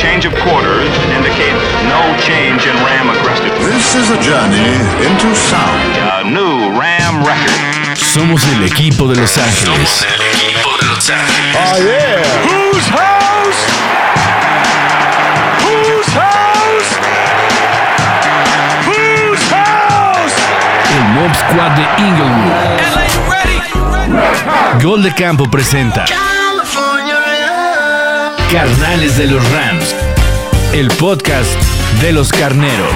Change of quarters indicate no change in Ram aggressiveness. This is a journey into sound. A new Ram record. Somos el equipo de Los Ángeles. Somos el equipo de Los Ángeles. Oh, yeah. Whose house? Whose house? Whose house? El Mob Squad de Inglewood. Gol de Campo presenta Carnales de los Rams. El podcast de los carneros.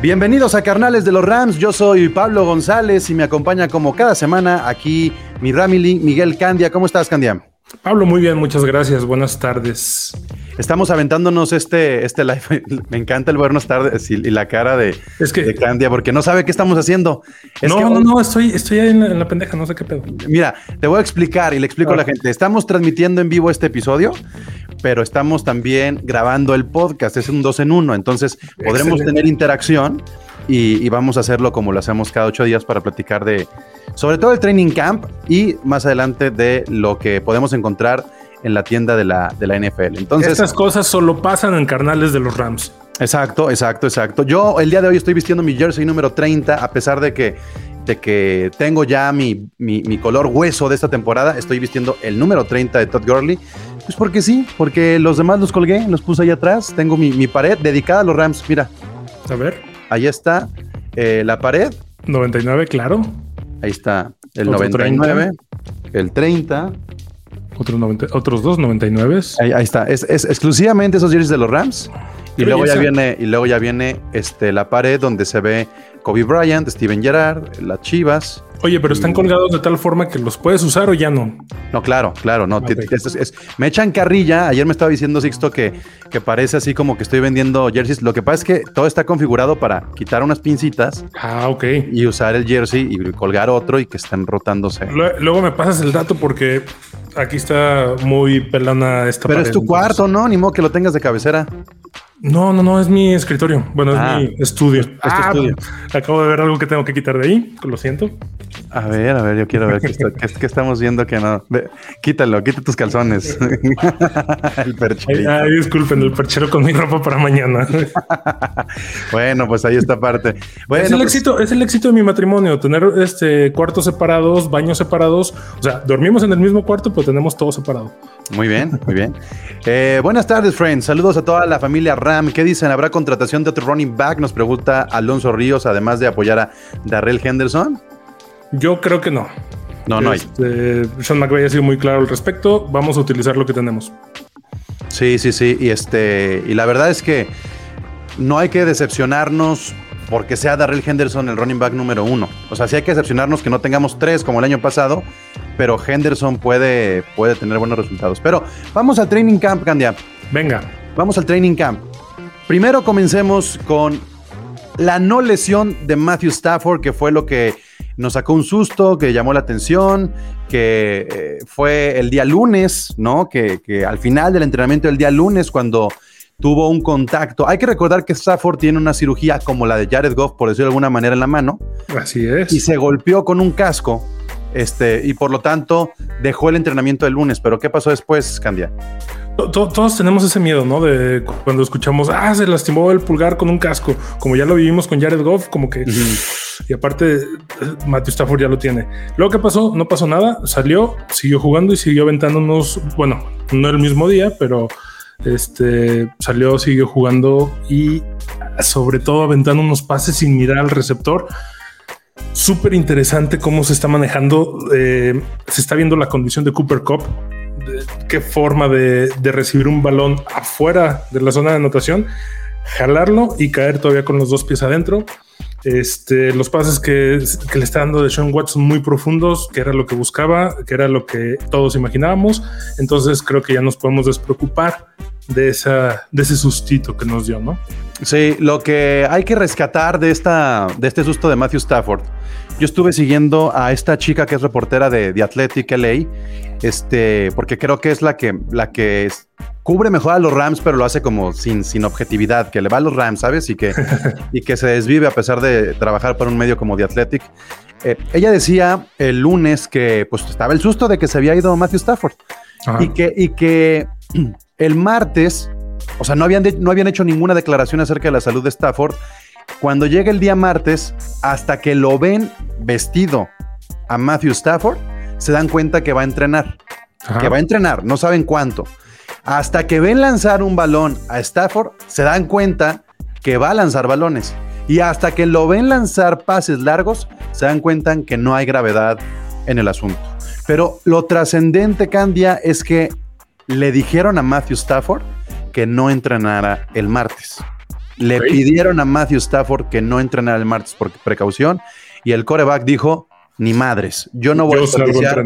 Bienvenidos a Carnales de los Rams, yo soy Pablo González y me acompaña como cada semana aquí mi Ramily Miguel Candia. ¿Cómo estás, Candia? Pablo, muy bien, muchas gracias. Buenas tardes. Estamos aventándonos este, este live. Me encanta el buenas tardes y, y la cara de, Es que- de Candia porque no sabe qué estamos haciendo. Es no, que- no, no, estoy, estoy ahí en la, en la pendeja, no sé qué pedo. Mira, te voy a explicar y le explico a la gente. Estamos transmitiendo en vivo este episodio, pero estamos también grabando el podcast. Es un dos en uno, entonces podremos Excelente. tener interacción y, y vamos a hacerlo como lo hacemos cada ocho días para platicar de, sobre todo el training camp y más adelante de lo que podemos encontrar en la tienda de la, de la NFL. Entonces, Estas cosas solo pasan en carnales de los Rams. Exacto, exacto, exacto. Yo el día de hoy estoy vistiendo mi jersey número 30, a pesar de que, de que tengo ya mi, mi- mi color hueso de esta temporada, estoy vistiendo el número 30 de Todd Gurley. Pues porque sí, porque los demás los colgué, los puse ahí atrás. Tengo mi, mi pared dedicada a los Rams. Mira, A ver, ahí está eh, la pared, 99, claro. ahí está el Otro 99, el 30, Otros, 90 otros dos 99. ahí, ahí está. Es, es exclusivamente esos jerseys de los Rams. Y luego ya viene, y luego ya viene este, la pared donde se ve Kobe Bryant, Steven Gerrard, las Chivas. Oye, pero están colgados de tal forma que los puedes usar o ya no. No, claro, claro, no. Ok. ti- es- es- es- me echan carrilla. Ayer me estaba diciendo Sixto que, que parece así como que estoy vendiendo jerseys. Lo que pasa es que todo está configurado para quitar unas pincitas Ah, ok. y usar el jersey y colgar otro y que están rotándose. Lue- Luego me pasas el dato porque aquí está muy pelana esta Pero es tu entonces- cuarto, ¿no? Ni modo que lo tengas de cabecera. No, no, no, es mi escritorio. Bueno, Ah. es mi estudio. tu Ah, estudio. Acabo de ver algo que tengo que quitar de ahí. Lo siento. A ver, a ver, yo quiero ver qué, está- qué- qué estamos viendo que no. Ve, quítalo, quita tus calzones. el Ay, percherito. ay, disculpen, el perchero con mi ropa para mañana. Bueno, pues ahí está parte. Bueno, es, el pues- éxito, es el éxito de mi matrimonio, tener este cuartos separados, baños separados. O sea, dormimos en el mismo cuarto, pero tenemos todo separado. Muy bien, muy bien. Eh, buenas tardes, friends. Saludos a toda la familia Ram. ¿Qué dicen? ¿Habrá contratación de otro running back? Nos pregunta Alonso Ríos, además de apoyar a Darrell Henderson. Yo creo que no. No, no hay. Este, Sean McVay ha sido muy claro al respecto. Vamos a utilizar lo que tenemos. Sí, sí, sí. Y este, y la verdad es que no hay que decepcionarnos porque sea Darrell Henderson el running back número uno. O sea, sí hay que decepcionarnos que no tengamos tres como el año pasado, pero Henderson puede, puede tener buenos resultados. Pero vamos al training camp, Candia. Venga. Vamos al training camp. Primero comencemos con la no lesión de Matthew Stafford, que fue lo que nos sacó un susto, que llamó la atención, que eh, fue el día lunes, ¿no? Que, que al final del entrenamiento del día lunes, cuando tuvo un contacto. Hay que recordar que Stafford tiene una cirugía como la de Jared Goff, por decirlo de alguna manera, en la mano, Así es. y se golpeó con un casco. Este, y por lo tanto dejó el entrenamiento el lunes. Pero ¿qué pasó después, Candia? To- to- Todos tenemos ese miedo, ¿no? De cu- cuando escuchamos, ah, se lastimó el pulgar con un casco, como ya lo vivimos con Jared Goff, como que... Y aparte, eh, Matthew Stafford ya lo tiene. Luego que pasó, no pasó nada, salió, siguió jugando y siguió aventando unos, bueno, no el mismo día, pero este salió, siguió jugando y sobre todo aventando unos pases sin mirar al receptor. Súper interesante cómo se está manejando. eh, se está viendo la condición de Cooper Cup. De qué forma de, de recibir un balón afuera de la zona de anotación, jalarlo y caer todavía con los dos pies adentro. Este, los pases que, que le está dando de Sean Watson muy profundos, que era lo que buscaba, que era lo que todos imaginábamos. Entonces creo que ya nos podemos despreocupar de, esa, de ese sustito que nos dio, ¿no? Sí, lo que hay que rescatar de, esta, de este susto de Matthew Stafford. Yo estuve siguiendo a esta chica que es reportera de, de Athletic LA, este, porque creo que es la que, la que es- cubre mejor a los Rams, pero lo hace como sin, sin objetividad, que le va a los Rams, ¿sabes? Y que, y que se desvive a pesar de trabajar para un medio como The Athletic. eh, ella decía el lunes que pues estaba el susto de que se había ido Matthew Stafford Ajá. y que, y que el martes, o sea, no habían, de- no habían hecho ninguna declaración acerca de la salud de Stafford. Cuando llega el día martes, hasta que lo ven vestido a Matthew Stafford, se dan cuenta que va a entrenar. Ajá. Que va a entrenar, no saben cuánto. Hasta que ven lanzar un balón a Stafford, se dan cuenta que va a lanzar balones. Y hasta que lo ven lanzar pases largos, se dan cuenta que no hay gravedad en el asunto. Pero lo trascendente, Candia, es que le dijeron a Matthew Stafford que no entrenara el martes. Le pidieron a Matthew Stafford que no entrenara el martes por precaución y el coreback dijo, ni madres, yo no voy a Yo salgo a desperdiciar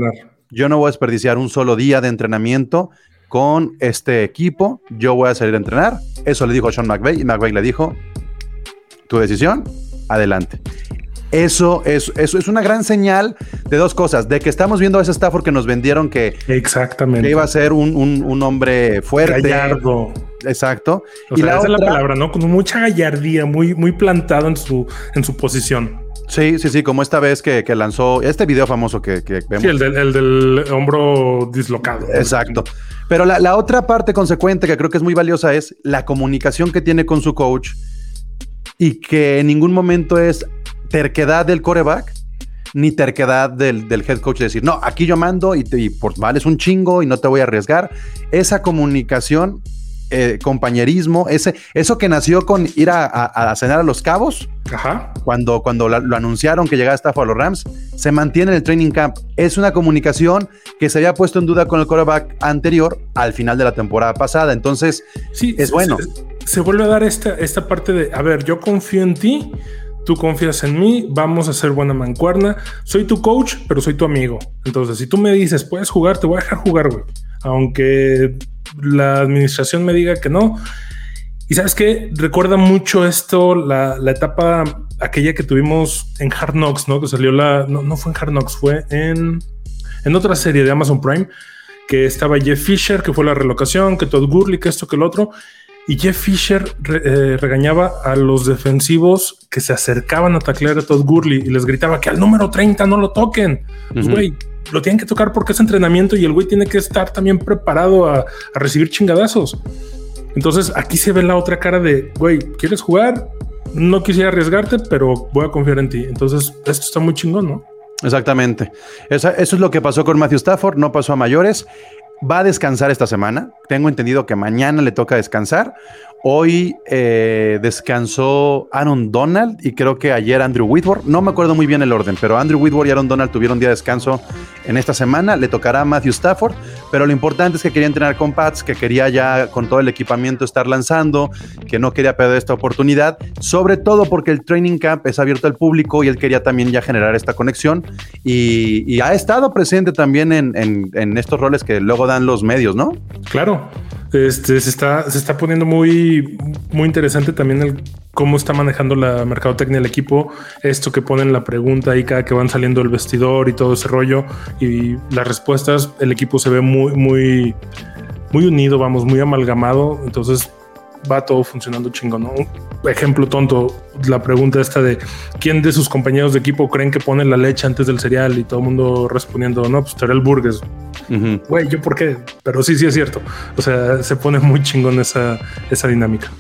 yo no voy a desperdiciar un solo día de entrenamiento con este equipo. Yo voy a salir a entrenar. Eso le dijo a Sean McVay y McVay le dijo, tu decisión, adelante. Eso es, eso es una gran señal de dos cosas, de que estamos viendo a ese Stafford que nos vendieron que, Exactamente. que iba a ser un, un- un hombre fuerte. Gallardo. Exacto. O y sea, la esa es la otra- palabra, ¿no? Con mucha gallardía, muy, muy plantado en su, en su posición. Sí, sí, sí, como esta vez que, que lanzó este video famoso que, que vemos. Sí, el del, el del hombro dislocado. Exacto. Pero la, la otra parte consecuente que creo que es muy valiosa es la comunicación que tiene con su coach y que en ningún momento es terquedad del coreback ni terquedad del, del head coach de decir, no, aquí yo mando y, te, y por vales un chingo y no te voy a arriesgar. Esa comunicación, eh, compañerismo, ese, eso que nació con ir a, a- a cenar a los cabos, Ajá. cuando, cuando la- lo anunciaron que llegaba a los Rams, se mantiene en el training camp. Es una comunicación que se había puesto en duda con el quarterback anterior al final de la temporada pasada. Entonces, Sí, Es se- bueno. Se, se vuelve a dar esta, esta parte de, a ver, yo confío en ti, tú confías en mí, vamos a hacer buena mancuerna. Soy tu coach, pero soy tu amigo. Entonces, si tú me dices, puedes jugar, te voy a dejar jugar, güey. Aunque la administración me diga que no. Y sabes qué? Recuerda mucho esto, la, la etapa aquella que tuvimos en Hard Knocks, ¿no? Que salió la... No, no fue en Hard Knocks, fue en, en otra serie de Amazon Prime, que estaba Jeff Fisher, que fue la relocación, que Todd Gurley, que esto, que el otro. Y Jeff Fisher re- eh, regañaba a los defensivos que se acercaban a taclear a Todd Gurley y les gritaba que al número 30 no lo toquen. Pues, güey, lo tienen que tocar porque es entrenamiento y el güey tiene que estar también preparado a, a recibir chingadazos. Entonces aquí se ve la otra cara de, güey, ¿quieres jugar? No quisiera arriesgarte, pero voy a confiar en ti. Entonces esto está muy chingón, ¿no? exactamente. Esa- eso es lo que pasó con Matthew Stafford, no pasó a mayores. Va a descansar esta semana. Tengo entendido que mañana le toca descansar. Hoy eh, descansó Aaron Donald y creo que ayer Andrew Whitworth. No me acuerdo muy bien el orden, pero Andrew Whitworth y Aaron Donald tuvieron día de descanso en esta semana. Le tocará a Matthew Stafford, pero lo importante es que quería entrenar con Pats, que quería ya con todo el equipamiento estar lanzando, que no quería perder esta oportunidad, sobre todo porque el training camp es abierto al público y él quería también ya generar esta conexión y, ha estado presente también en estos roles que luego dan los medios, ¿no? Claro, este se está, se está poniendo muy, muy interesante también el cómo está manejando la mercadotecnia del equipo. Esto que ponen la pregunta ahí cada que van saliendo el vestidor y todo ese rollo y las respuestas. El equipo se ve muy, muy, muy unido, vamos, muy amalgamado. Entonces va todo funcionando chingón. ¿no? Ejemplo tonto, la pregunta esta de quién de sus compañeros de equipo creen que pone la leche antes del cereal y todo el mundo respondiendo, no, pues Terrell Burgess. Güey, ¿yo por qué? Pero sí, sí es cierto. O sea, se pone muy chingón esa, esa dinámica.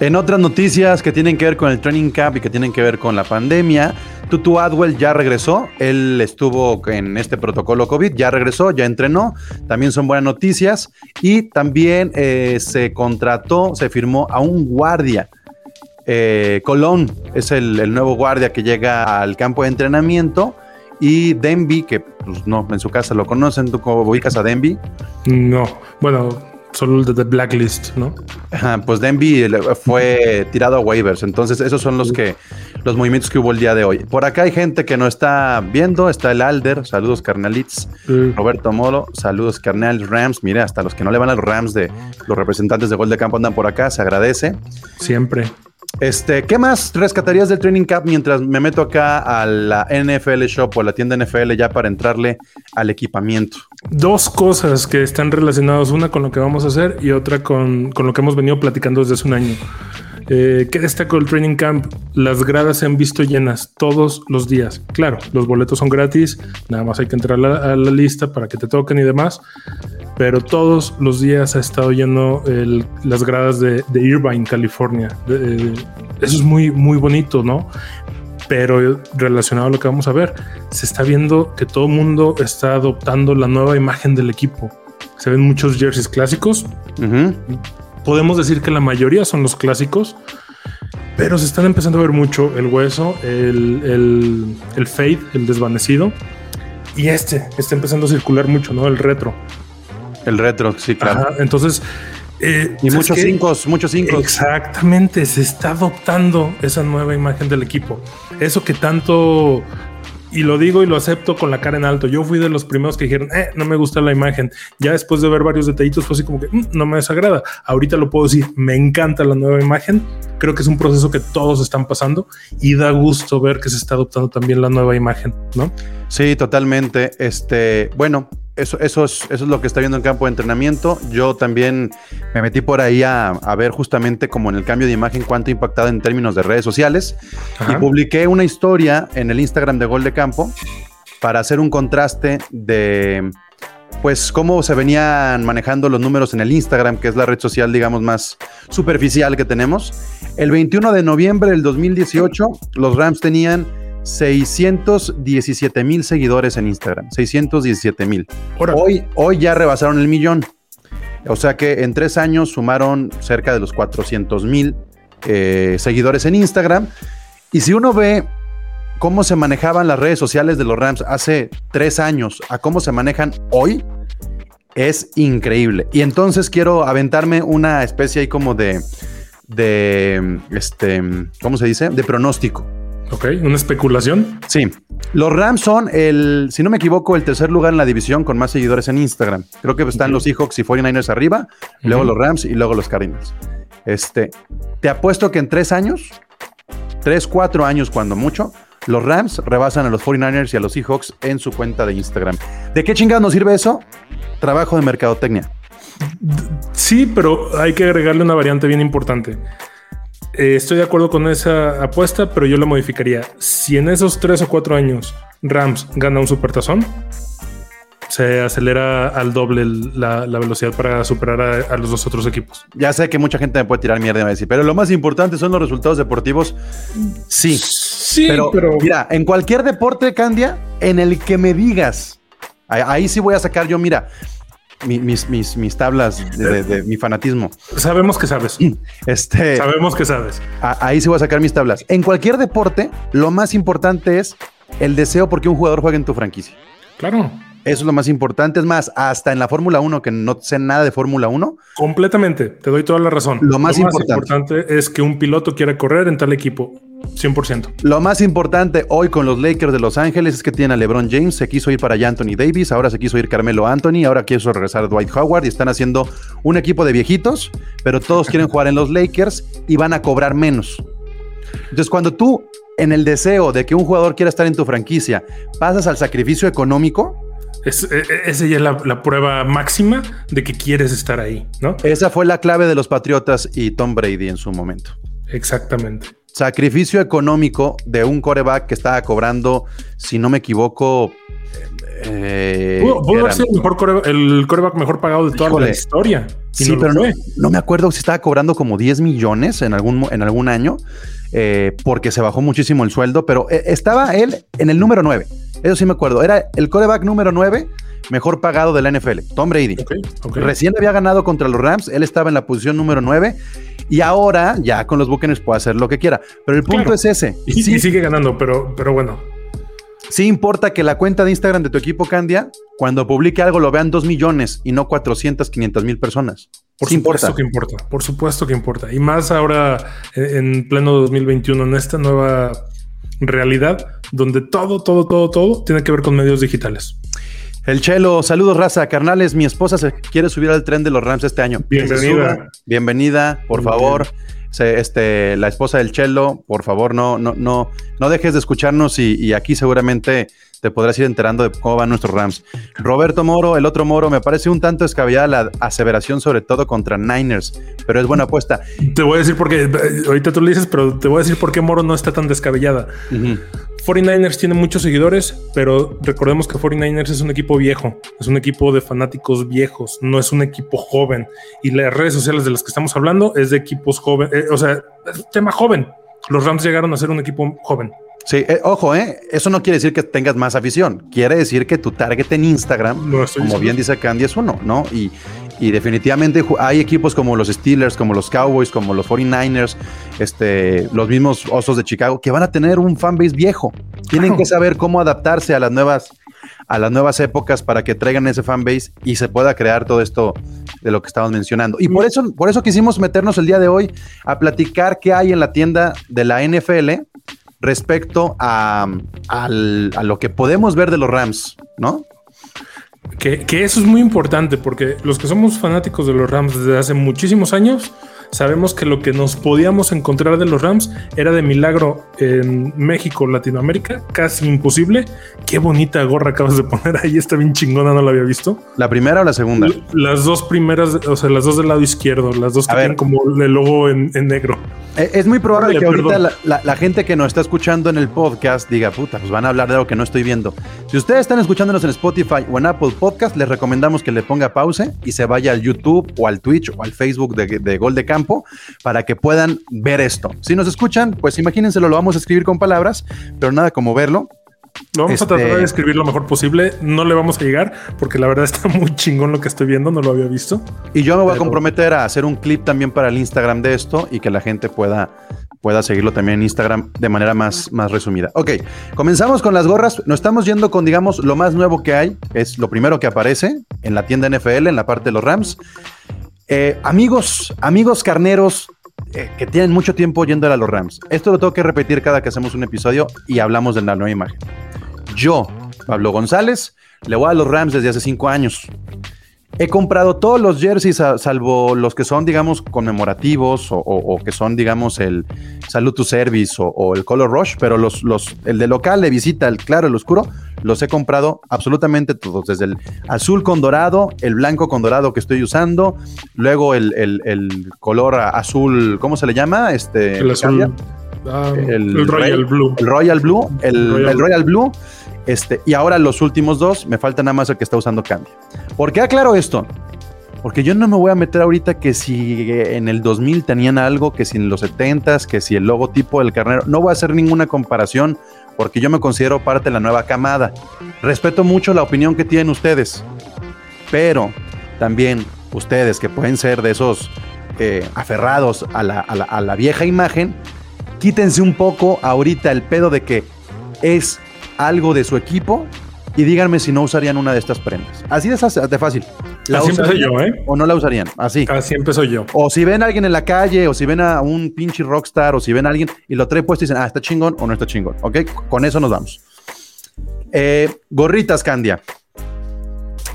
En otras noticias que tienen que ver con el training camp y que tienen que ver con la pandemia, Tutu Adwell ya regresó. Él estuvo en este protocolo COVID, ya regresó, ya entrenó. También son buenas noticias. Y también eh, se contrató, se firmó a un guardia. Eh, Colón es el, el nuevo guardia que llega al campo de entrenamiento. Y Denby, que pues, no, en su casa lo conocen, tú cómo ubicas a Denby. No, bueno, solo el de The Blacklist, ¿no? Ajá, pues Denby le- fue tirado a waivers. Entonces, esos son los que los movimientos que hubo el día de hoy. Por acá hay gente que no está viendo. Está el Alder, saludos carnalits. Eh, Roberto Molo, saludos carnal Rams. Mire, hasta los que no le van a los Rams de los representantes de gol de campo andan por acá, se agradece. siempre. Este, ¿qué más rescatarías del training camp mientras me meto acá a la NFL Shop o a la tienda NFL ya para entrarle al equipamiento? Dos cosas que están relacionadas, una con lo que vamos a hacer y otra con, con lo que hemos venido platicando desde hace un año. Eh, ¿Qué destacó el training camp? Las gradas se han visto llenas todos los días. Claro, los boletos son gratis, nada más hay que entrar a la, a la lista para que te toquen y demás. Pero todos los días ha estado lleno el- las gradas de, de Irvine, California. Eh, eso es muy, muy bonito, ¿no? Pero relacionado a lo que vamos a ver, se está viendo que todo el mundo está adoptando la nueva imagen del equipo. Se ven muchos jerseys clásicos, Ujú. podemos decir que la mayoría son los clásicos, pero se están empezando a ver mucho el hueso, el, el, el fade, el desvanecido. Y este está empezando a circular mucho, ¿no? El retro. El retro, sí, claro. Ajá, entonces. eh, Y ¿sabes muchos cinco, muchos cinco. Exactamente, se está adoptando esa nueva imagen del equipo. Eso que tanto, y lo digo y lo acepto con la cara en alto, yo fui de los primeros que dijeron, eh, no me gusta la imagen. Ya después de ver varios detallitos fue así como que "Mm, no me desagrada. Ahorita lo puedo decir, me encanta la nueva imagen. Creo que es un proceso que todos están pasando y da gusto ver que se está adoptando también la nueva imagen, ¿no? Sí, totalmente. Este, bueno, eso, eso, es, eso es lo que está viendo en campo de entrenamiento. Yo también me metí por ahí a, a ver justamente como en el cambio de imagen cuánto ha impactado en términos de redes sociales. Ajá. Y publiqué una historia en el Instagram de Gol de Campo para hacer un contraste de pues cómo se venían manejando los números en el Instagram, que es la red social, digamos, más superficial que tenemos. El 21 de noviembre del 2018, los Rams tenían 617 mil seguidores en Instagram. 617 mil. Hoy, hoy ya rebasaron el millón. O sea que en tres años sumaron cerca de los 400 mil eh, seguidores en Instagram. Y si uno ve cómo se manejaban las redes sociales de los Rams hace tres años a cómo se manejan hoy, es increíble. Y entonces quiero aventarme una especie ahí como de, de, este, ¿cómo se dice? De pronóstico. Ok, una especulación. Sí, los Rams son el, si no me equivoco, el tercer lugar en la división con más seguidores en Instagram. Creo que están los Seahawks y 49ers arriba, luego los Rams y luego los Cardinals. Este, te apuesto que en tres años, tres, cuatro años cuando mucho, los Rams rebasan a los 49ers y a los Seahawks en su cuenta de Instagram. ¿De qué chingada nos sirve eso? Trabajo de mercadotecnia. Sí, pero hay que agregarle una variante bien importante. Eh, estoy de acuerdo con esa apuesta, pero yo la modificaría. Si en esos tres o cuatro años Rams gana un supertazón, se acelera al doble la, la velocidad para superar a, a los dos otros equipos. Ya sé que mucha gente me puede tirar mierda y me decir, pero lo más importante son los resultados deportivos. Sí, Sí, pero, mira, en cualquier deporte, Candia, en el que me digas, ahí, ahí sí voy a sacar yo, mira, mi- mis, mis, mis tablas de, de- de mi fanatismo. sabemos que sabes. Este, sabemos que sabes. a- ahí sí voy a sacar mis tablas. En cualquier deporte, lo más importante es el deseo porque un jugador juegue en tu franquicia. Claro, Eso es lo más importante. Es más, hasta en la Fórmula 1, que no sé nada de Fórmula 1, completamente. Te doy toda la razón. Lo más importante. importante es que un piloto quiera correr en tal equipo. 100%. Lo más importante hoy con los Lakers de Los Ángeles es que tienen a LeBron James, se quiso ir para allá Anthony Davis, ahora se quiso ir Carmelo Anthony, ahora quiso regresar Dwight Howard y están haciendo un equipo de viejitos, pero todos quieren jugar en los Lakers y van a cobrar menos. Entonces, cuando tú, en el deseo de que un jugador quiera estar en tu franquicia, pasas al sacrificio económico, Es, e- e- esa ya es la, la prueba máxima de que quieres estar ahí, ¿no? esa fue la clave de los Patriotas y Tom Brady en su momento. Exactamente. Sacrificio económico de un coreback que estaba cobrando, si no me equivoco, eh, Pudo, pudo haber sido el, mejor el coreback mejor pagado de toda Híjole. la historia. Sí, no pero no, no me acuerdo si estaba cobrando como 10 millones en algún, en algún año, eh, porque se bajó muchísimo el sueldo, pero eh, estaba él en el número 9. Eso sí me acuerdo. Era el coreback número 9 mejor pagado de la NFL, Tom Brady. Recién había ganado contra los Rams, él estaba en la posición número 9 y ahora ya con los Buccaneers puede hacer lo que quiera. Pero el punto Claro. es ese. Y, Sí, y sigue ganando, pero, pero bueno. sí importa que la cuenta de Instagram de tu equipo Candia, cuando publique algo lo vean 2 millones y no 400, 500 mil personas. Por Sí supuesto importa. que importa. Por supuesto que importa. Y más ahora eh, en pleno 2021, en esta nueva realidad donde todo, todo, todo, todo tiene que ver con medios digitales. El Chelo, saludos raza, carnales. Mi esposa se quiere subir al tren de los Rams este año. Bienvenida. Bienvenida, por favor. Se- este, la esposa del Chelo, por favor, no, no, no, no dejes de escucharnos y, y aquí seguramente te podrás ir enterando de cómo van nuestros Rams. Roberto Moro, el otro Moro, me parece un tanto descabellada la aseveración, sobre todo contra Niners, pero es buena apuesta. Te voy a decir porque ahorita tú lo dices, pero te voy a decir por qué Moro no está tan descabellada. 49ers tiene muchos seguidores, pero recordemos que 49ers es un equipo viejo, es un equipo de fanáticos viejos, no es un equipo joven. Y las redes sociales de las que estamos hablando es de equipos jóvenes, eh, o sea, es tema joven. Los Rams llegaron a ser un equipo joven. Sí, eh, ojo, eh, eso no quiere decir que tengas más afición, quiere decir que tu target en Instagram, como bien dice Candy, es uno, ¿no? Y, y definitivamente hay equipos como los Steelers, como los Cowboys, como los 49ers, este, los mismos Osos de Chicago, que van a tener un fanbase viejo. Tienen que saber cómo adaptarse a las nuevas a las nuevas épocas para que traigan ese fanbase y se pueda crear todo esto de lo que estamos mencionando. Y por eso, por eso quisimos meternos el día de hoy a platicar qué hay en la tienda de la NFL respecto a, a lo que podemos ver de los Rams, ¿no? Que, que eso es muy importante porque los que somos fanáticos de los Rams desde hace muchísimos años sabemos que lo que nos podíamos encontrar de los Rams era de milagro en México, Latinoamérica, casi imposible. Qué bonita gorra acabas de poner ahí, está bien chingona, no la había visto. ¿La primera o la segunda? Las dos primeras, o sea, las dos del lado izquierdo, las dos que tienen como el logo en, en negro. Eh, Es muy probable que ahorita perdón. la, la- la gente que nos está escuchando en el podcast diga, puta, pues van a hablar de algo que no estoy viendo. Si ustedes están escuchándonos en Spotify o en Apple Podcast, les recomendamos que le ponga pause y se vaya al YouTube o al Twitch o al Facebook de, de Gol de Campo para que puedan ver esto. Si nos escuchan, pues imagínenselo, lo vamos a escribir con palabras, pero nada como verlo. Lo vamos Este- a tratar de escribir lo mejor posible. No le vamos a llegar porque la verdad está muy chingón lo que estoy viendo, no lo había visto. Y yo me voy a Pero- comprometer a hacer un clip también para el Instagram de esto y que la gente pueda, pueda seguirlo también en Instagram de manera más, más resumida. Ok, comenzamos con las gorras. Nos estamos yendo con, digamos, lo más nuevo que hay. Es lo primero que aparece en la tienda NFL, en la parte de los Rams. Eh, amigos, amigos carneros eh, que tienen mucho tiempo yendo a los Rams. Esto lo tengo que repetir cada que hacemos un episodio y hablamos de la nueva imagen. Yo, Pablo González, le voy a los Rams desde hace cinco años. He comprado todos los jerseys, salvo los que son, digamos, conmemorativos o, que son, digamos, el Salute to Service o, o el Color Rush, pero los, los, el de local, de visita, el claro, el oscuro, los he comprado absolutamente todos, desde el azul con dorado, el blanco con dorado que estoy usando, luego el, el- el color azul, ¿cómo se le llama? Este, El azul. ah, El Royal Blue. El Royal Blue, el, Royal el Royal Blue, este, y ahora los últimos dos, me falta nada más el que está usando cambio. ¿Por qué aclaro esto? Porque yo no me voy a meter ahorita que si en el 2000 tenían algo, que si en los 70s, que si el logotipo del carnero, no voy a hacer ninguna comparación porque yo me considero parte de la nueva camada. Respeto mucho la opinión que tienen ustedes, pero también ustedes que pueden ser de esos eh, aferrados a la, a la- a la vieja imagen, quítense un poco ahorita el pedo de que es algo de su equipo y díganme si no usarían una de estas prendas. Así de, fácil- fácil. Así usarían yo, ¿eh? ¿O no la usarían? Así. Así empezó yo. O si ven a alguien en la calle, o si ven a un pinche rockstar, o si ven a alguien y lo trae puesto y dicen, ah, está chingón o no está chingón. Ok, con eso nos vamos. Eh, gorritas, Candia.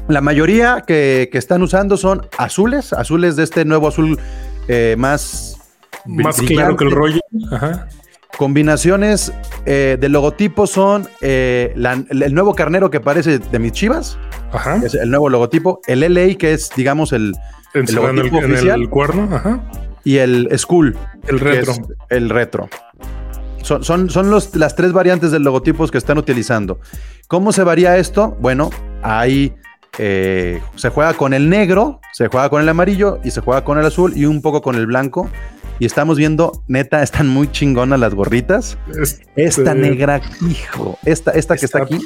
La mayoría que, que están usando son azules, azules de este nuevo azul eh, más. Más brillante. claro que el rollo. Ajá. Combinaciones eh, de logotipo son eh, la- el nuevo carnero que parece de mis chivas, Ajá. es el nuevo logotipo, el LA que es, digamos, el, en el, logotipo en oficial. el cuerno. Ajá. y el School, El retro. el retro. Son, son, son los, las tres variantes de logotipos que están utilizando. ¿Cómo se varía esto? Bueno, ahí eh, se juega con el negro, se juega con el amarillo y se juega con el azul y un poco con el blanco. Y estamos viendo, neta, están muy chingonas las gorritas. Este- Esta negra, hijo, esta, esta que Está- aquí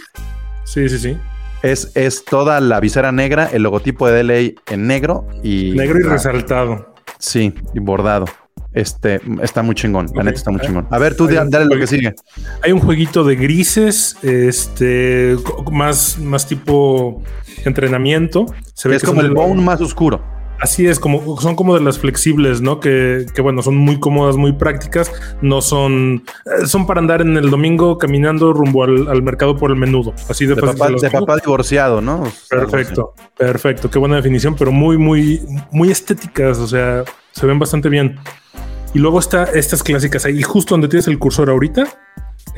Sí, sí, sí. Es, es toda la visera negra, el logotipo de DLA en negro y Negro y resaltado. Sí, y bordado. Este está muy chingón, la neta está muy chingón. A ver, tú Hay dale lo que sigue. Hay un jueguito de grises, este, más, más tipo entrenamiento. Se ve Es que como el bone más oscuro. Así es, como son como de las flexibles, ¿no? Que, que, bueno, son muy cómodas, muy prácticas. No son, eh, son para andar en el domingo caminando rumbo al, al mercado por el menudo. Así de, De fácil papá, de papá divorciado, ¿no? Perfecto, perfecto. Qué buena definición, pero muy, muy, muy estéticas. O sea, se ven bastante bien. Y luego está estas clásicas ahí, justo donde tienes el cursor ahorita.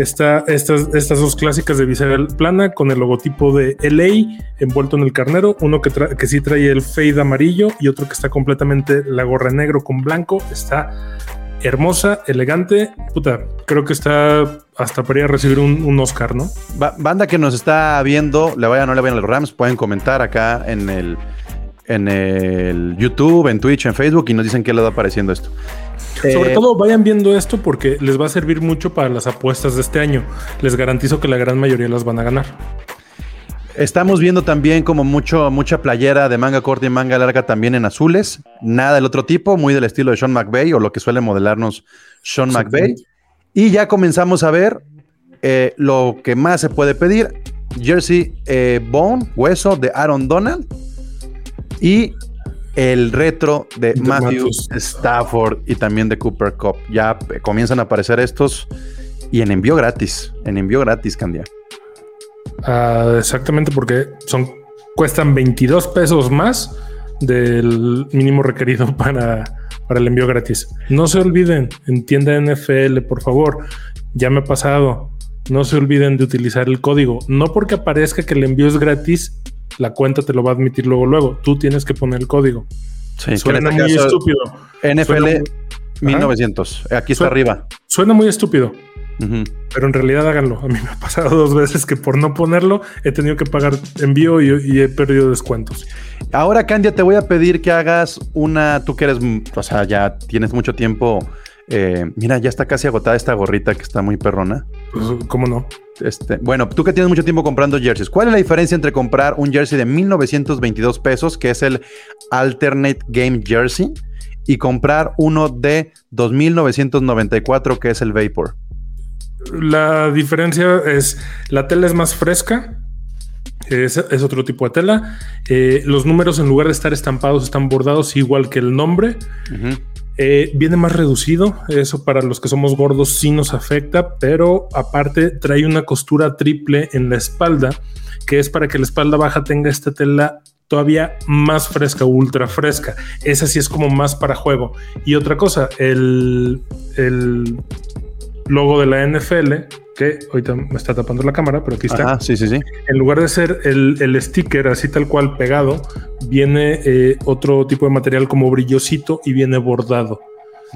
Está estas, estas dos clásicas de visera plana con el logotipo de LA envuelto en el carnero. Uno que, que sí trae el fade amarillo y otro que está completamente la gorra negro con blanco. Está hermosa, elegante. Puta, creo que está hasta para ir a recibir un, un Oscar, ¿no? Ba- banda que nos está viendo, le vayan o no le vayan a los Rams, pueden comentar acá en el, en el YouTube, en Twitch, en Facebook y nos dicen qué les va pareciendo esto. Sobre Eh, todo vayan viendo esto porque les va a servir mucho para las apuestas de este año. Les garantizo que la gran mayoría las van a ganar. Estamos viendo también como mucho, mucha playera de manga corta y manga larga también en azules. Nada del otro tipo, muy del estilo de Sean McVay o lo que suele modelarnos Sean McVay. Y ya comenzamos a ver eh, lo que más se puede pedir. Jersey eh, Bone, hueso de Aaron Donald. Y el retro de, De Matthew Matthews. Stafford y también de Cooper Cup. Ya comienzan a aparecer estos y en envío gratis. En envío gratis, Candia. Ah, exactamente porque son cuestan 22 pesos más del mínimo requerido para, para el envío gratis. No se olviden, en tienda NFL, por favor, ya me ha pasado. No se olviden de utilizar el código. No porque aparezca que el envío es gratis, la cuenta te lo va a admitir luego, luego. Tú tienes que poner el código. Sí, Suena este muy caso, estúpido. NFL Suena- 1900. Aquí está Suena- arriba. Suena muy estúpido. Pero en realidad háganlo. A mí me ha pasado dos veces que por no ponerlo he tenido que pagar envío y, y he perdido descuentos. Ahora, Candia, te voy a pedir que hagas una. Tú que eres, o sea, ya tienes mucho tiempo. Eh, mira, ya está casi agotada esta gorrita que está muy perrona. Pues, ¿Cómo no? Este, bueno, tú que tienes mucho tiempo comprando jerseys, ¿cuál es la diferencia entre comprar un jersey de 1922 pesos, que es el Alternate Game Jersey, y comprar uno de 2994, que es el Vapor? La diferencia es la tela es más fresca. Es, es otro tipo de tela. Eh, los números, en lugar de estar estampados, están bordados igual que el nombre. Ujú. Eh, viene más reducido. Eso para los que somos gordos sí nos afecta, pero aparte trae una costura triple en la espalda, que es para que la espalda baja tenga esta tela todavía más fresca, ultra fresca. Esa sí es como más para juego. Y otra cosa, el, el logo de la NFL, que ahorita me está tapando la cámara, pero aquí está. Ajá, sí, sí, sí. En lugar de ser el, el sticker así tal cual pegado, viene eh, otro tipo de material como brillosito y viene bordado.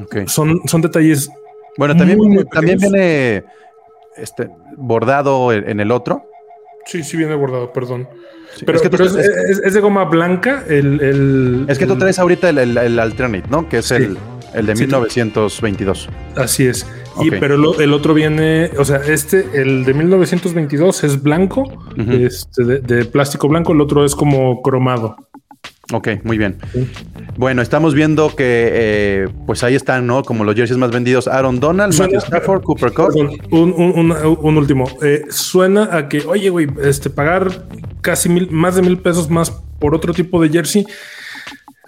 Ok. Son, son detalles. Bueno, también, Muy, muy también viene este, bordado en, el otro. Sí, sí viene bordado, perdón. Sí, Pero, es, que tú, pero es, es- es- es de goma blanca. El, el- es que tú traes ahorita el, el- Alternate, ¿no? Que es Sí. el, el de Sí. 1922. Así es. Y, pero lo- el otro viene, o sea, este, el de 1922 es blanco, este, de, de plástico blanco, el otro es como cromado. Ok, muy bien. Bueno, estamos viendo que eh, pues ahí están, ¿no? Como los jerseys más vendidos. Aaron Donald, Suena- Matthew Stafford, Cooper Cup. Un, un- un- un último. Eh, suena a que, oye, güey, este, pagar casi mil, más de mil pesos más por otro tipo de jersey.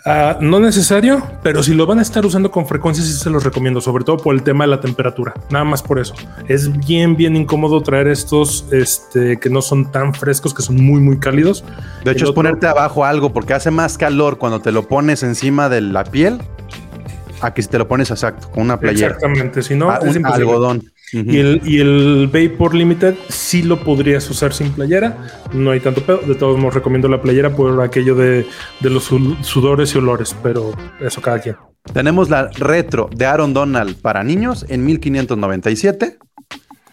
Ah, no necesario, pero si lo van a estar usando con frecuencia, sí se los recomiendo, sobre todo por el tema de la temperatura. Nada más por eso. Es bien, bien incómodo traer estos este, que no son tan frescos, que son muy, muy cálidos. De hecho, El es otro- ponerte abajo algo porque hace más calor cuando te lo pones encima de la piel a que si te lo pones exacto, con una playera. Exactamente. Si no, Ah, es un imposible. algodón. Y el, y el Vapor Limited sí lo podrías usar sin playera. No hay tanto pedo. De todos modos, recomiendo la playera por aquello de, de los su- sudores y olores, pero eso cada quien. Tenemos la retro de Aaron Donald para niños en 1597.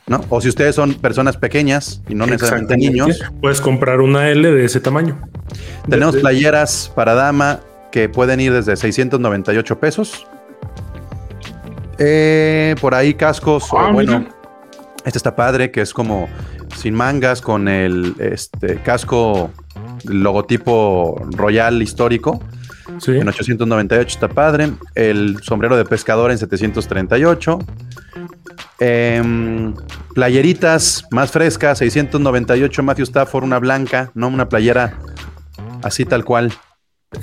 ¿No? O si ustedes son personas pequeñas y no necesariamente niños, Puedes comprar una L de ese tamaño. tenemos playeras para dama que pueden ir desde 698 pesos. Eh, por ahí cascos, o Ah, bueno, mira. este está padre, que es como sin mangas con el este, casco logotipo royal histórico. Sí. En 898 está padre. El sombrero de pescador en 738. Em, playeritas más frescas, 698 Matthew Stafford, una blanca, no una playera así tal cual.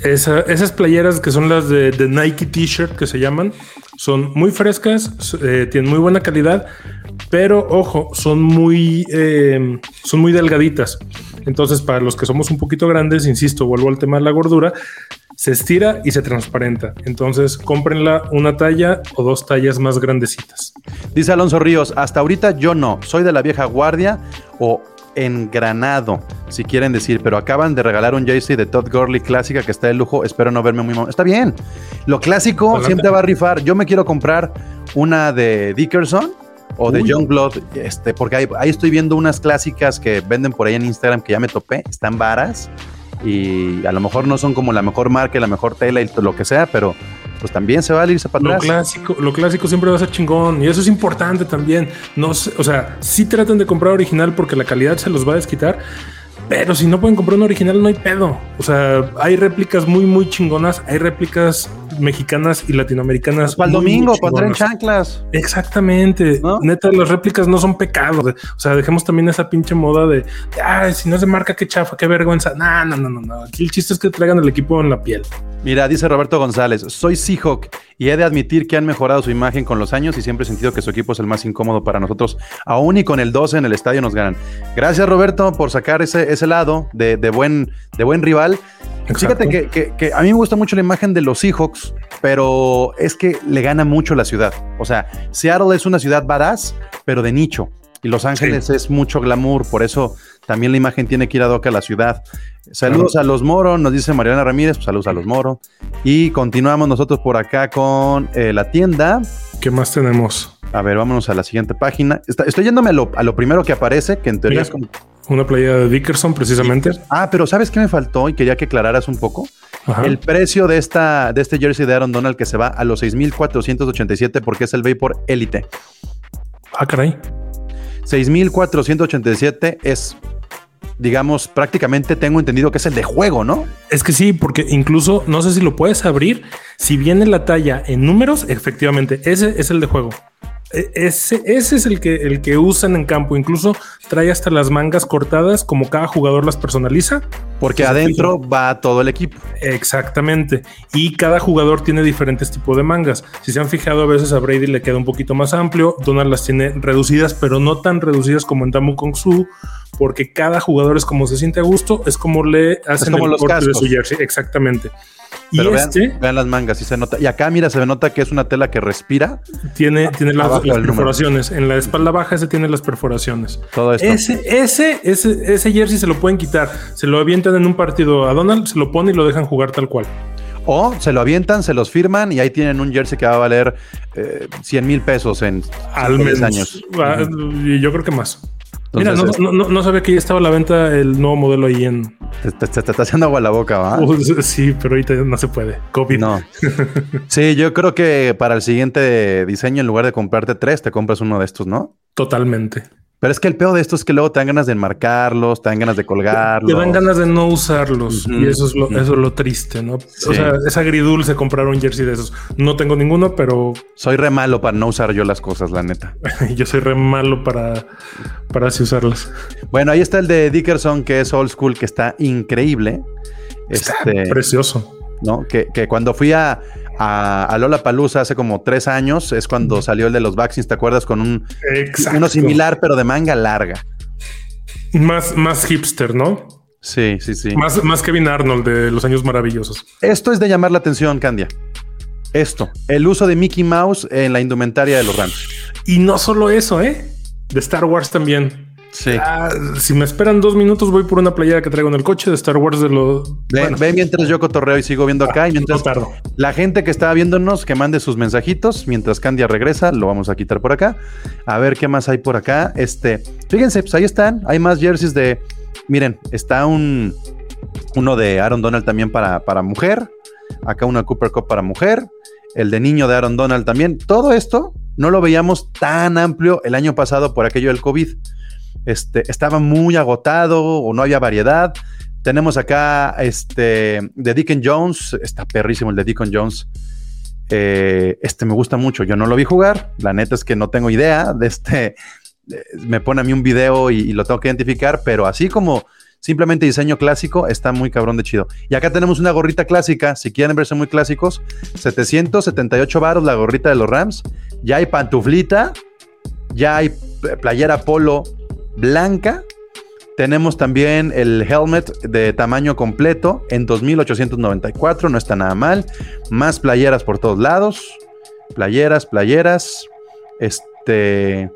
Esa- esas playeras que son las de, Nike T-shirt que se llaman, son muy frescas, eh, tienen muy buena calidad, pero ojo, son muy, eh, son muy delgaditas. Entonces, para los que somos un poquito grandes, insisto, vuelvo al tema de la gordura. se estira y se transparenta. Entonces, cómprenla una talla o dos tallas más grandecitas. Dice Alonso Ríos, hasta ahorita yo no, soy de la vieja guardia o engranado, si quieren decir, pero acaban de regalar un jersey de Todd Gurley clásica que está de lujo, espero no verme muy mal. Está bien, lo clásico siempre va a rifar. Yo me quiero comprar una de Dickerson o de Uy. Youngblood, este, porque ahí, ahí estoy viendo unas clásicas que venden por ahí en Instagram que ya me topé, están varas y a lo mejor no son como la mejor marca, la mejor tela y lo que sea, pero pues también se va a irse para Lo atrás. clásico, lo clásico siempre va a ser chingón y eso es importante también. No, o sea, sí traten de comprar original porque la calidad se los va a desquitar. Pero si no pueden comprar un original, no hay pedo. O sea, hay réplicas muy, muy chingonas. Hay réplicas mexicanas y latinoamericanas. Para el domingo, para entrar en chingonas. chanclas. Exactamente. ¿No? Neta, las réplicas no son pecados. O sea, dejemos también esa pinche moda de, ay, si no es de marca, qué chafa, qué vergüenza. No, no, no, no, no. Aquí el chiste es que traigan el equipo en la piel. Mira, dice Roberto González, soy Seahawk y he de admitir que han mejorado su imagen con los años y siempre he sentido que su equipo es el más incómodo para nosotros. Aún y con el 12 en el estadio nos ganan. Gracias Roberto por sacar ese, ese lado de, de buen, de buen rival. Fíjate que, que- que a mí me gusta mucho la imagen de los Seahawks, pero es que le gana mucho la ciudad. O sea, Seattle es una ciudad badass, pero de nicho. Y Los Ángeles es mucho glamour, por eso también la imagen tiene que ir a doca a la ciudad. Saludos a los Moro, nos dice Mariana Ramírez, pues saludos a los Moro. Y continuamos nosotros por acá con eh, la tienda. ¿Qué más tenemos? A ver, vámonos a la siguiente página. Está- estoy yéndome a lo, a lo primero que aparece, que en teoría Mira. es como... Una playa de Dickerson, precisamente. Ah, pero ¿sabes qué me faltó? Y quería que aclararas un poco. Ajá. El precio de, esta, de este jersey de Aaron Donald que se va a los 6,487 porque es el Vapor Elite. Ah, caray. 6,487 es, digamos, prácticamente tengo entendido que es el de juego, ¿no? Es que sí, porque incluso no sé si lo puedes abrir. Si viene la talla en números, efectivamente, ese es el de juego. E- Ese, ese es el que, el que usan en campo. Incluso trae hasta las mangas cortadas, como cada jugador las personaliza. Porque adentro va todo el equipo. Exactamente. Y cada jugador tiene diferentes tipos de mangas. Si se han fijado, a veces a Brady le queda un poquito más amplio. Donald las tiene reducidas, pero no tan reducidas como en Tamu Kong Su, porque cada jugador es como se siente a gusto, es como le hacen como el los corte de su jersey. Exactamente. Y Pero este vean, vean las mangas, sí se nota. Y acá, mira, se nota que es una tela que respira tiene, tiene las, perforaciones. En la espalda baja, ese tiene las perforaciones. todo esto. Ese, ese, ese, ese jersey se lo pueden quitar. Se lo avientan en un partido a Donald, se lo pone y lo dejan jugar tal cual. O se lo avientan, se los firman y ahí tienen un jersey que va a valer eh, 100 mil pesos en Al 10 menos. años. Ah, Y yo creo que más. Mira, no, no, no, no sabía que ya estaba a la venta el nuevo modelo ahí en. Te, te- te- te está haciendo agua la boca, ¿va? Uh, sí, pero ahorita no se puede. COVID. No. Sí, yo creo que para el siguiente diseño, en lugar de comprarte tres, te compras uno de estos, ¿no? Totalmente. Pero es que el peor de esto es que luego te dan ganas de enmarcarlos, te dan ganas de colgarlos. Te dan ganas de no usarlos. Y eso es lo, eso es lo triste, ¿no? Sí. O sea, es agridulce comprar un jersey de esos. No tengo ninguno, pero Soy re malo para no usar yo las cosas, la neta. yo soy re malo para, para así usarlas. Bueno, ahí está el de Dickerson, que es old school, que está increíble. Está Este, precioso. ¿no? Que, que cuando fui a, a, a Lola Palusa hace como tres años, es cuando salió el de los vaccines, ¿te acuerdas? Con un Exacto. uno similar, pero de manga larga. Más, más hipster, ¿no? Sí, sí, sí. Más, más Kevin Arnold de los años maravillosos. Esto es de llamar la atención, Candia. Esto, el uso de Mickey Mouse en la indumentaria de los Rams. Y no solo eso, ¿eh? De Star Wars también. Sí. Ah, si me esperan dos minutos, voy por una playera que traigo en el coche de Star Wars de los. Ve, bueno, ve mientras yo cotorreo y sigo viendo acá. Y mientras no tardo. la gente que está viéndonos, que mande sus mensajitos. Mientras Candia regresa, lo vamos a quitar por acá. A ver qué más hay por acá. Este, fíjense, pues ahí están. Hay más jerseys de. Miren, está un uno de Aaron Donald también para, para mujer. Acá una Cooper Cup para mujer. El de niño de Aaron Donald también. Todo esto no lo veíamos tan amplio el año pasado por aquello del COVID. Este, estaba muy agotado o no había variedad. Tenemos acá este de Deacon Jones, está perrísimo el de Deacon Jones. Eh, este me gusta mucho. Yo no lo vi jugar. La neta es que no tengo idea de este. eh, Me pone a mí un video y, y lo tengo que identificar, pero así como simplemente diseño clásico, está muy cabrón de chido. Y acá tenemos una gorrita clásica. Si quieren verse muy clásicos, 778 baros la gorrita de los Rams. Ya hay pantuflita, ya hay playera polo blanca. Tenemos también el helmet de tamaño completo en 2894, no está nada mal. Más playeras por todos lados. Playeras, playeras. Este,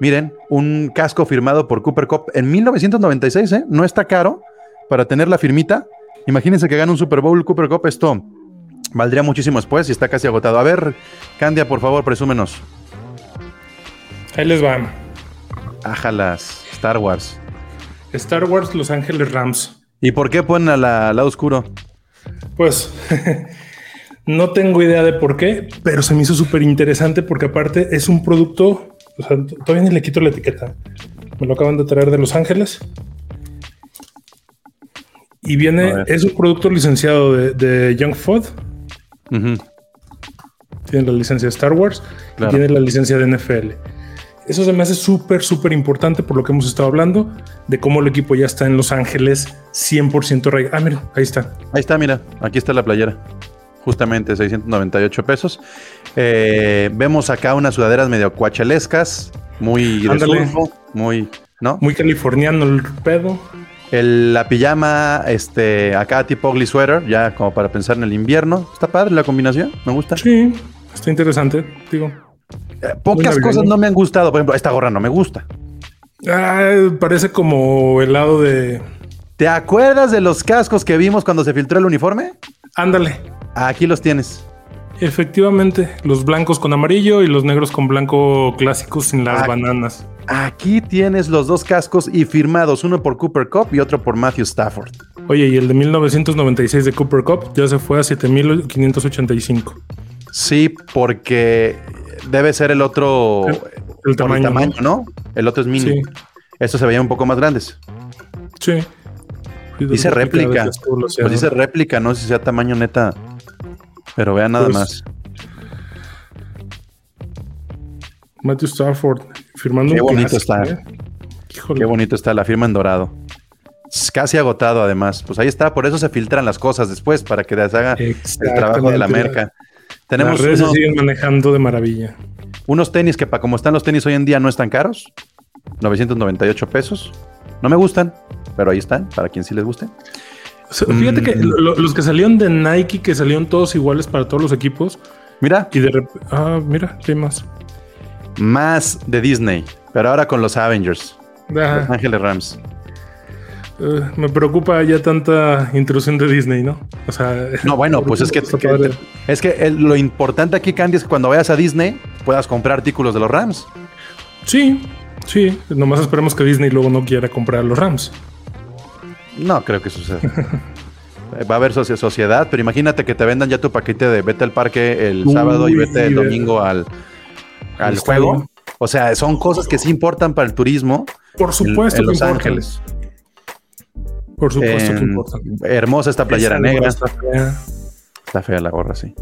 miren, un casco firmado por Cooper Cup en 1996, ¿eh? No está caro para tener la firmita. Imagínense que gana un Super Bowl Cooper Cup, esto valdría muchísimo después y está casi agotado. A ver, Candia, por favor, presúmenos. Ahí les va. Ájalas, Star Wars. Star Wars Los Ángeles Rams. ¿Y por qué ponen al lado oscuro? Pues no tengo idea de por qué, pero se me hizo súper interesante porque aparte es un producto, o sea, todavía ni le quito la etiqueta. Me lo acaban de traer de Los Ángeles. Y A viene, es un producto licenciado de, de Young Fod. Tiene la licencia de Star Wars Claro. y tiene la licencia de NFL. Eso se me hace súper, súper importante por lo que hemos estado hablando de cómo el equipo ya está en Los Ángeles 100% rey. Ah, mira, ahí está. Ahí está, mira, aquí está la playera. Justamente 698 pesos. Eh, vemos acá unas sudaderas medio cuachelescas, muy de Ándale. surfo, muy, ¿no? Muy californiano el pedo. El- la pijama, este, acá tipo ugly sweater, ya como para pensar en el invierno. Está padre la combinación, me gusta. Sí, está interesante, digo. Pocas cosas no me han gustado. Por ejemplo, esta gorra no me gusta. Ah, parece como helado de. ¿Te acuerdas de los cascos que vimos cuando se filtró el uniforme? Ándale. Aquí los tienes. Efectivamente, los blancos con amarillo y los negros con blanco clásicos sin las bananas. Aquí tienes los dos cascos y firmados, uno por Cooper Cup y otro por Matthew Stafford. Oye, y el de 1996 de Cooper Cup ya se fue a 7585. Sí, porque debe ser el otro El- tamaño. ¿no? El otro es mini. Sí. Estos se veían un poco más grandes. Sí. Dice réplica. Pues dice réplica, no sé si sea tamaño neta. Pero vean nada Pues, más. Matthew Stafford firmando Qué bonito clásico, está. ¿eh? Qué bonito está la firma en dorado. Es casi agotado además. Pues ahí está, por eso se filtran las cosas después, para que les haga el trabajo de la merca. Tenemos Las redes unos, se siguen manejando de maravilla. unos tenis que para como están los tenis hoy en día no están caros. 998 pesos. No me gustan, pero ahí están, para quien sí les guste. O sea, Fíjate que Mm. lo- los que salieron de Nike, que salieron todos iguales para todos los equipos, Mira, y de repente. Ah, mira, ¿qué más? más de Disney, pero ahora con los Avengers. Los Ángeles Rams. Eh, me preocupa ya tanta intrusión de Disney, ¿no? O sea. No, bueno, pues es que, es que el- lo importante aquí, Candy, es que cuando vayas a Disney puedas comprar artículos de los Rams. Sí, sí. Nomás esperemos que Disney luego no quiera comprar los Rams. No creo que suceda. Va a haber soci- sociedad, pero imagínate que te vendan ya tu paquete de vete al parque el Uy, sábado y vete el domingo al, al Está juego. bien. O sea, son cosas que sí importan para el turismo. Por supuesto en Los importan. Por supuesto que En- importan. hermosa esta playera negra. está fea. Está fea la gorra, sí.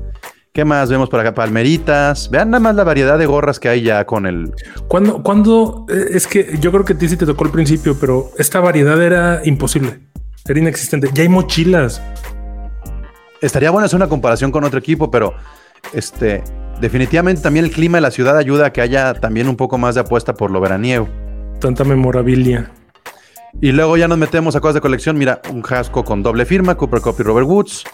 ¿Qué más vemos por acá? Palmeritas. Vean nada más la variedad de gorras que hay ya con el. ¿Cuándo, cuándo? eh, Es que yo creo que a ti sí te tocó al principio, pero esta variedad era imposible. Era inexistente. Ya hay mochilas. Estaría bueno hacer una comparación con otro equipo, pero este, definitivamente también el clima de la ciudad ayuda a que haya también un poco más de apuesta por lo veraniego. Tanta memorabilia. Y luego ya nos metemos a cosas de colección. Mira, un jasco con doble firma, Cooper Cup y Robert Woods.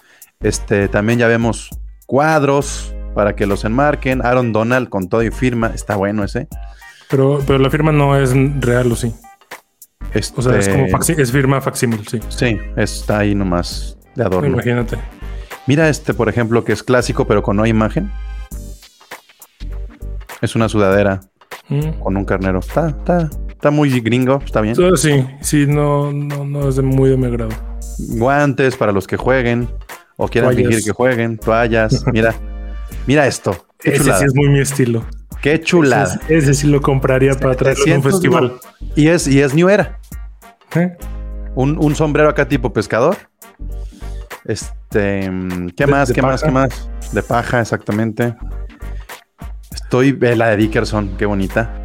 Este, también ya vemos cuadros para que los enmarquen. Aaron Donald con todo y firma. Está bueno ese. Pero, pero la firma no es real, ¿o sí? O sea, es Este, como faxi- es firma facsímil, sí. Sí, está ahí nomás de adorno. Imagínate. Mira este, por ejemplo, que es clásico, pero con no imagen. Es una sudadera Mm. con un carnero. Está, está, está muy gringo, está bien. Sí, sí, no, no, no es de muy de mi agrado. Guantes para los que jueguen o quieran Toallas. fingir que jueguen, toallas. Mira, mira esto. Qué Ese sí es muy mi estilo. Qué chulada. Ese, ese sí lo compraría para traerlo en un 300 festival. no. Y es, y es New Era. ¿Eh? Un, un sombrero acá tipo pescador. Este, ¿qué De- más? de ¿Qué más? ¿Qué más? De paja, exactamente. Estoy, ve la de Dickerson, qué bonita.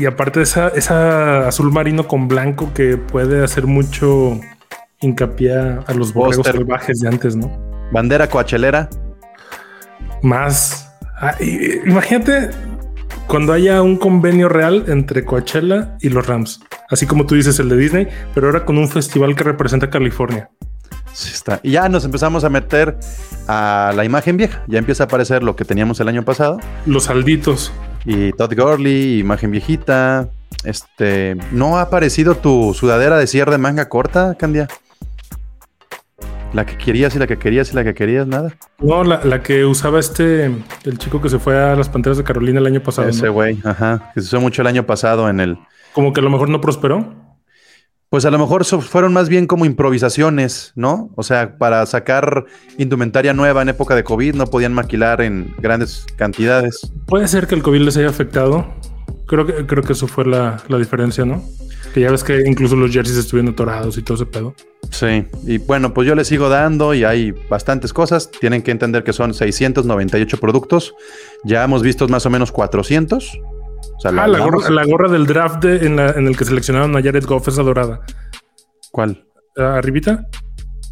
Y aparte esa, esa azul marino con blanco que puede hacer mucho hincapié a los borregos salvajes de antes, ¿no? Bandera coachelera. Más. ah, y- imagínate cuando haya un convenio real entre Coachella y los Rams. así como tú dices el de Disney, pero ahora con un festival que representa California. Sí está. Y ya nos empezamos a meter a la imagen vieja. Ya empieza a aparecer lo que teníamos el año pasado. Los salditos. Y Todd Gurley, imagen viejita. Este, ¿no ha aparecido tu sudadera de cierre de manga corta, Candia? La que querías y la que querías y la que querías, nada. No, la, la que usaba este, el chico que se fue a las Panteras de Carolina el año pasado. Ese ¿no? güey, ajá. Que se usó mucho el año pasado en el. Como que a lo mejor no prosperó. Pues a lo mejor fueron más bien como improvisaciones, ¿no? O sea, para sacar indumentaria nueva en época de COVID no podían maquilar en grandes cantidades. Puede ser que el COVID les haya afectado. Creo que, creo que eso fue la, la diferencia, ¿no? Que ya ves que incluso los jerseys estuvieron atorados y todo ese pedo. Sí, y bueno, pues yo les sigo dando y hay bastantes cosas. Tienen que entender que son 698 productos. Ya hemos visto más o menos 400. O sea, Ah, la gorra, la gorra del draft de- en, la- en el que seleccionaron a Jared Goff, esa dorada. ¿Cuál? Ah, Arribita.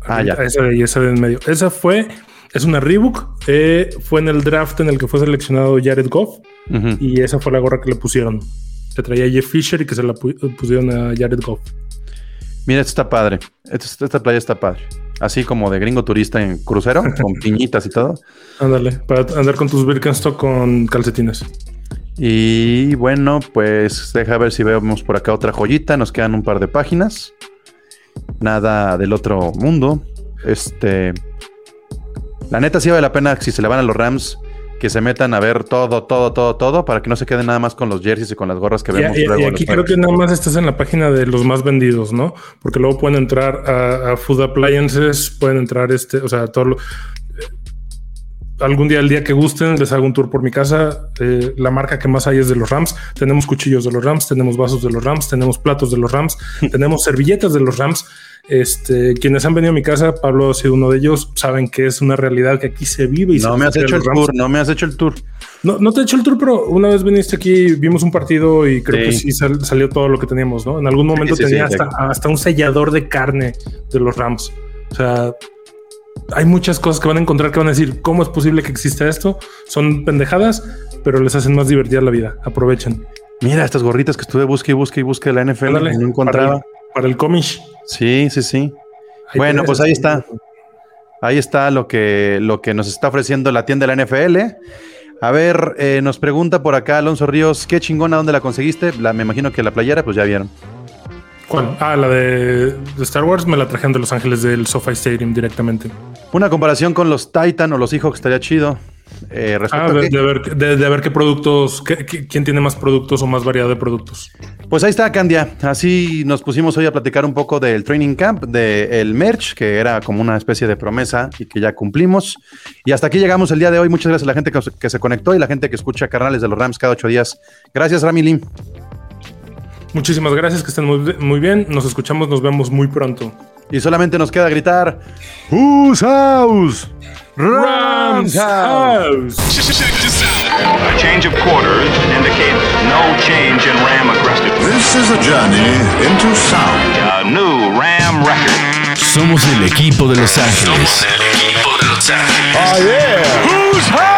Ah, Arribita, ya. Esa de ahí, esa de en medio. Esa fue, es una Reebok. eh, fue en el draft en el que fue seleccionado Jared Goff. Y esa fue la gorra que le pusieron. Que traía Jeff Fisher y que se la pu- pusieron a Jared Goff. Mira, esto está padre. Esta, esta playa está padre. Así como de gringo turista en crucero, con piñitas y todo. Ándale, para andar con tus Birkenstock con calcetines. Y bueno, pues deja ver si vemos por acá otra joyita. Nos quedan un par de páginas. Nada del otro mundo. Este. La neta sí vale la pena si se le van a los Rams que se metan a ver todo, todo, todo, todo, para que no se queden nada más con los jerseys y con las gorras que Y, vemos y- y luego. en aquí creo que nada más estás en la página de los más vendidos, ¿no? Porque luego pueden entrar a, a Food Appliances, pueden entrar este, o sea, todo lo- Algún día, el día que gusten, les hago un tour por mi casa. Eh, la marca que más hay es de los Rams. Tenemos cuchillos de los Rams, tenemos vasos de los Rams, tenemos platos de los Rams, tenemos servilletas de los Rams. Este, quienes han venido a mi casa, Pablo ha sido uno de ellos, saben que es una realidad que aquí se vive y se No me has hecho el Rams. tour, no me has hecho el tour. No, no te he hecho el tour, pero una vez viniste aquí, vimos un partido y creo Sí. que sí sal- salió todo lo que teníamos, ¿no? En algún momento sí, sí, tenía hasta, hasta un sellador de carne de los Rams. O sea, hay muchas cosas que van a encontrar que van a decir, ¿cómo es posible que exista esto? Son pendejadas, pero les hacen más divertida la vida. Aprovechen. Mira estas gorritas que estuve busque y busque y busque de la NFL Ándale, y no encontraba. Para el, para el comish. Sí, sí, sí. Ahí Bueno, pues ahí está. Ahí está lo que, lo que nos está ofreciendo la tienda de la NFL. A ver, eh, nos pregunta por acá Alonso Ríos, qué chingona, ¿dónde la conseguiste? La, me imagino que la playera, pues ya vieron. ¿Cuál? Ah, la de, de Star Wars me la trajeron de Los Ángeles del SoFi Stadium directamente. Una comparación con los Titan o los Seahawks estaría chido. Eh, Ah, de, ver, de, de ver qué productos, qué- qué- quién tiene más productos o más variedad de productos. Pues ahí está, Candia. Así nos pusimos hoy a platicar un poco del training camp, del merch, que era como una especie de promesa y que ya cumplimos. Y hasta aquí llegamos el día de hoy. Muchas gracias a la gente que, que se conectó y la gente que escucha Carnales de los Rams cada ocho días. Gracias, Rami Lim. Muchísimas gracias, que estén muy, muy bien. Nos escuchamos, nos vemos muy pronto. Y solamente nos queda gritar: ¡Whose house? Rams house. A change of quarters indicates no change in Ram aggressiveness. This is a journey into sound. A new Ram record. Somos el equipo de Los Ángeles. Somos el equipo de Los Ángeles. Whose house?